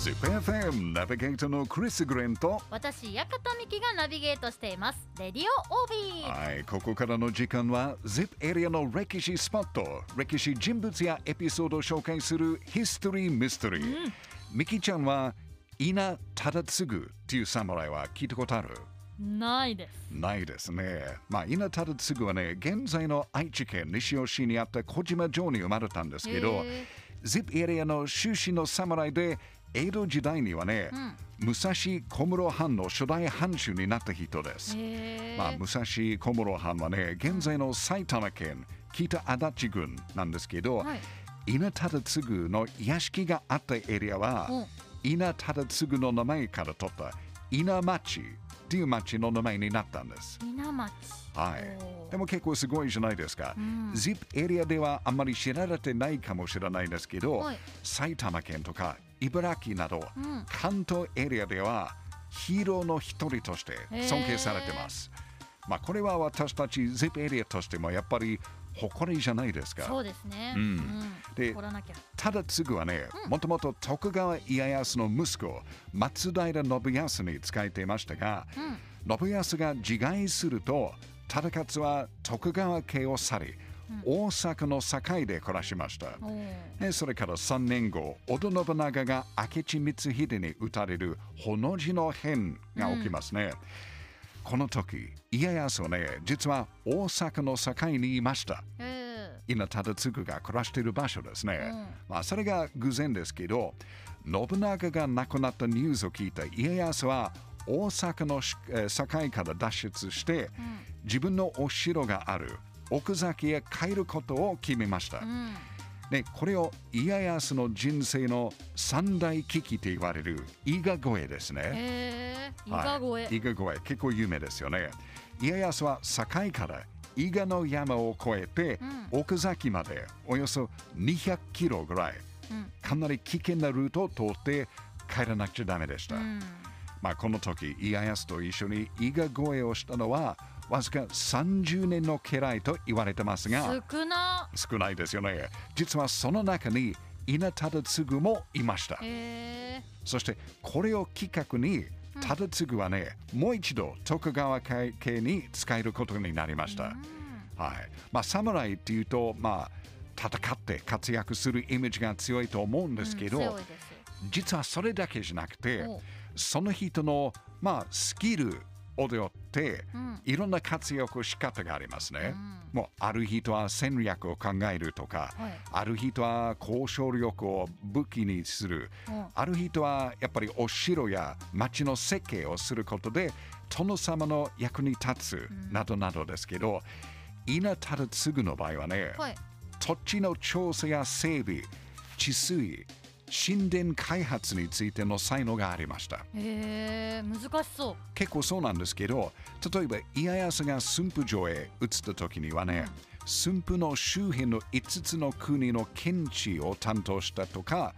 ZIPFM ナビゲーターのクリス・グレンと私館美希がナビゲートしています。レディオオービー。はい、ここからの時間は ZIP エリアの歴史スポット歴史人物やエピソードを紹介するヒストリー・ミステリー、ミキちゃんは稲忠次っていう侍は聞いたことある？ないです。ないですね。まあ、稲忠次はね、現在の愛知県西尾市にあった小島城に生まれたんですけどへ、ZIP エリアの終始の侍で、江戸時代にはね、武蔵小室藩の初代藩主になった人です。へまあ、武蔵小室藩はね、現在の埼玉県北足立郡なんですけど、はい。稲忠次の屋敷があったエリアは、うん。稲忠次の名前から取った稲町っていう町の名前になったんです。稲町。はい。でも結構すごいじゃないですか。ん。ZIP エリアではあんまり知られてないかもしれないですけど、はい。埼玉県とか茨城など、うん。関東エリアではヒーローの一人として尊敬されてます。まあこれは私たち ZIP エリアとしてもやっぱり誇りじゃないですか。そうですね。うん。で怒らなきゃ。ただ次はね、もともと徳川家康の息子、松平信康に仕えていましたが、信康が自害すると、忠勝は徳川家を去り、大阪の堺で暮らしました。おーでそれから3年後、織田信長が明智光秀に討たれるほの字の変が起きますね。この時、家康はね、実は大阪の堺にいました。え稲忠次が暮らしている場所ですね。うんまあ、それが偶然ですけど、信長が亡くなったニュースを聞いた家康は大阪の堺から脱出して、自分のお城がある奥崎へ帰ることを決めました。ーうん。ね、これを家康の人生の三大危機と言われる伊賀越えですね。伊賀はい。越え。伊賀越え結構有名ですよね。家康は堺から伊賀の山を越えて、奥崎までおよそ200キロぐらい、うん。かなり危険なルートを通って帰らなくちゃダメでした、うんまあ、この時家康と一緒に伊賀越えをしたのはわずか30年の家来と言われてますが少な。少ないですよね。実はその中に稲忠次もいました。へそしてこれをきっかけに、忠次はね、もう一度徳川家に使えることになりました。はい。まあ、侍っていうと、まあ、戦って活躍するイメージが強いと思うんですけど、うん実はそれだけじゃなくてお、その人の、まあ、スキルをよって、ん。いろんな活躍仕方がありますね。もうある人は戦略を考えるとか、はい。ある人は交渉力を武器にする、うん。ある人はやっぱりお城や町の設計をすることで殿様の役に立つなどなどですけど、稲忠次の場合はね、はい。土地の調査や整備、治水、神殿開発についての才能がありました。へえ難しそう。結構そうなんですけど、例えば家康が駿府城へ移った時にはね、駿府の周辺の5つの国の検地を担当したとか、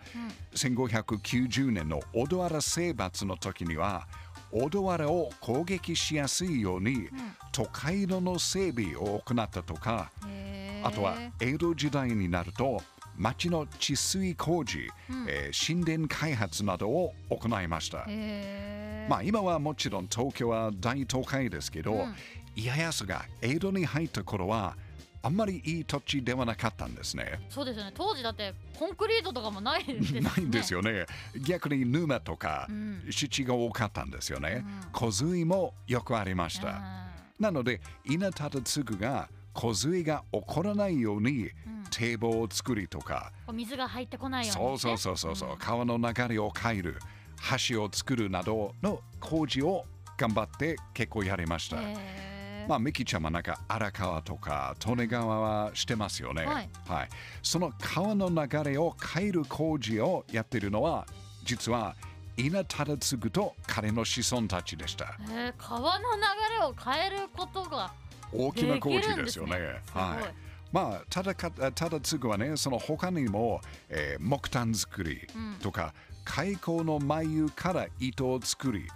1590年の小田原征伐の時には、小田原を攻撃しやすいように、都会路の整備を行ったとか、あとは江戸時代になると町の治水工事、えー神殿開発などを行いました。まあ今はもちろん東京は大都会ですけど、家康が江戸に入った頃はあんまりいい土地ではなかったんですね。そうですよね当時だってコンクリートとかもないですねないんですよね。逆に沼とかん湿地が多かったんですよね。洪水もよくありました。なので稲忠次が洪水が起こらないように堤防を作りとか、うん水が入ってこないように、ね、そうそうそうそうそう、川の流れを変える。橋を作るなどの工事を頑張って結構やりました。まあ、ミキちゃんはなんか荒川とか利根川はしてますよね。はい。その川の流れを変える工事をやっているのは、実は稲忠次と彼の子孫たちでした。川の流れを変えることが大きな工事ですよね。ねはい。まあ、ただか、ただ次はね、その他にも、えー木炭作りとか、開口の眉から糸を作り、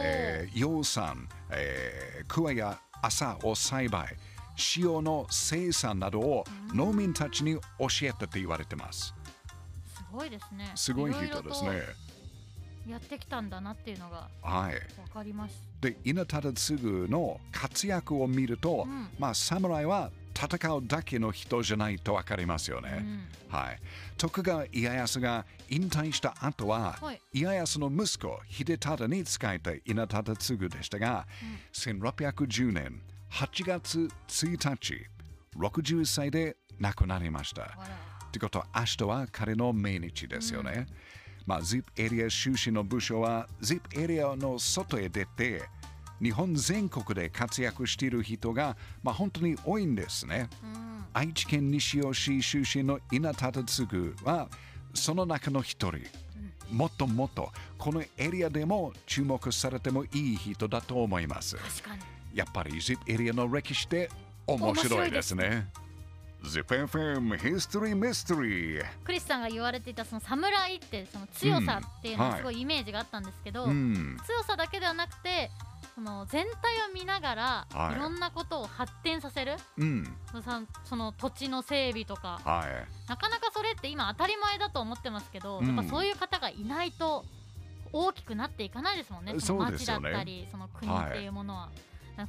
えー養蚕、えー、桑や麻を栽培、塩の生産などを農民たちに教えたと言われてます。すごいですねすごい人ですね。やってきたんだなっていうのがはい。分かります。で、稲忠次の活躍を見ると、うんまあ、侍は戦うだけの人じゃないと分かりますよね。うんはい。徳川家康が引退した後は、はい家康の息子、秀忠に仕えた稲忠次でしたが、1610年8月1日、61歳で亡くなりました。ってことは、明日は彼の命日ですよね。まあ、ZIP エリア出身の部署は、ZIP エリアの外へ出て、日本全国で活躍している人が、まあ、本当に多いんですね。うん愛知県西尾市出身の稲忠次は、その中の一人。もっともっと、このエリアでも注目されてもいい人だと思います。確かに。やっぱり ZIP エリアの歴史って面白いですね。ZIPFM History Mystery. クリスさんが言われていたその侍ってその強さっていうのうんはすごいイメージがあったんですけど、うん。強さだけではなくてその全体を見ながら、はい。い、ろんなことを発展させるうん。そのさその土地の整備とか。はい。なかなかそれって今当たり前だと思ってますけど、うん。やっぱそういう方がいないと大きくなっていかないですもんね。その町だったりそ,、の国っていうものは、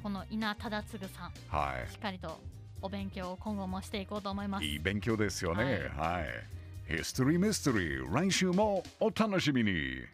この稲忠次さん。はしっかりとお勉強を今後もしていこうと思いますい。いい勉強ですよね。はい。History Mystery 来週もお楽しみに。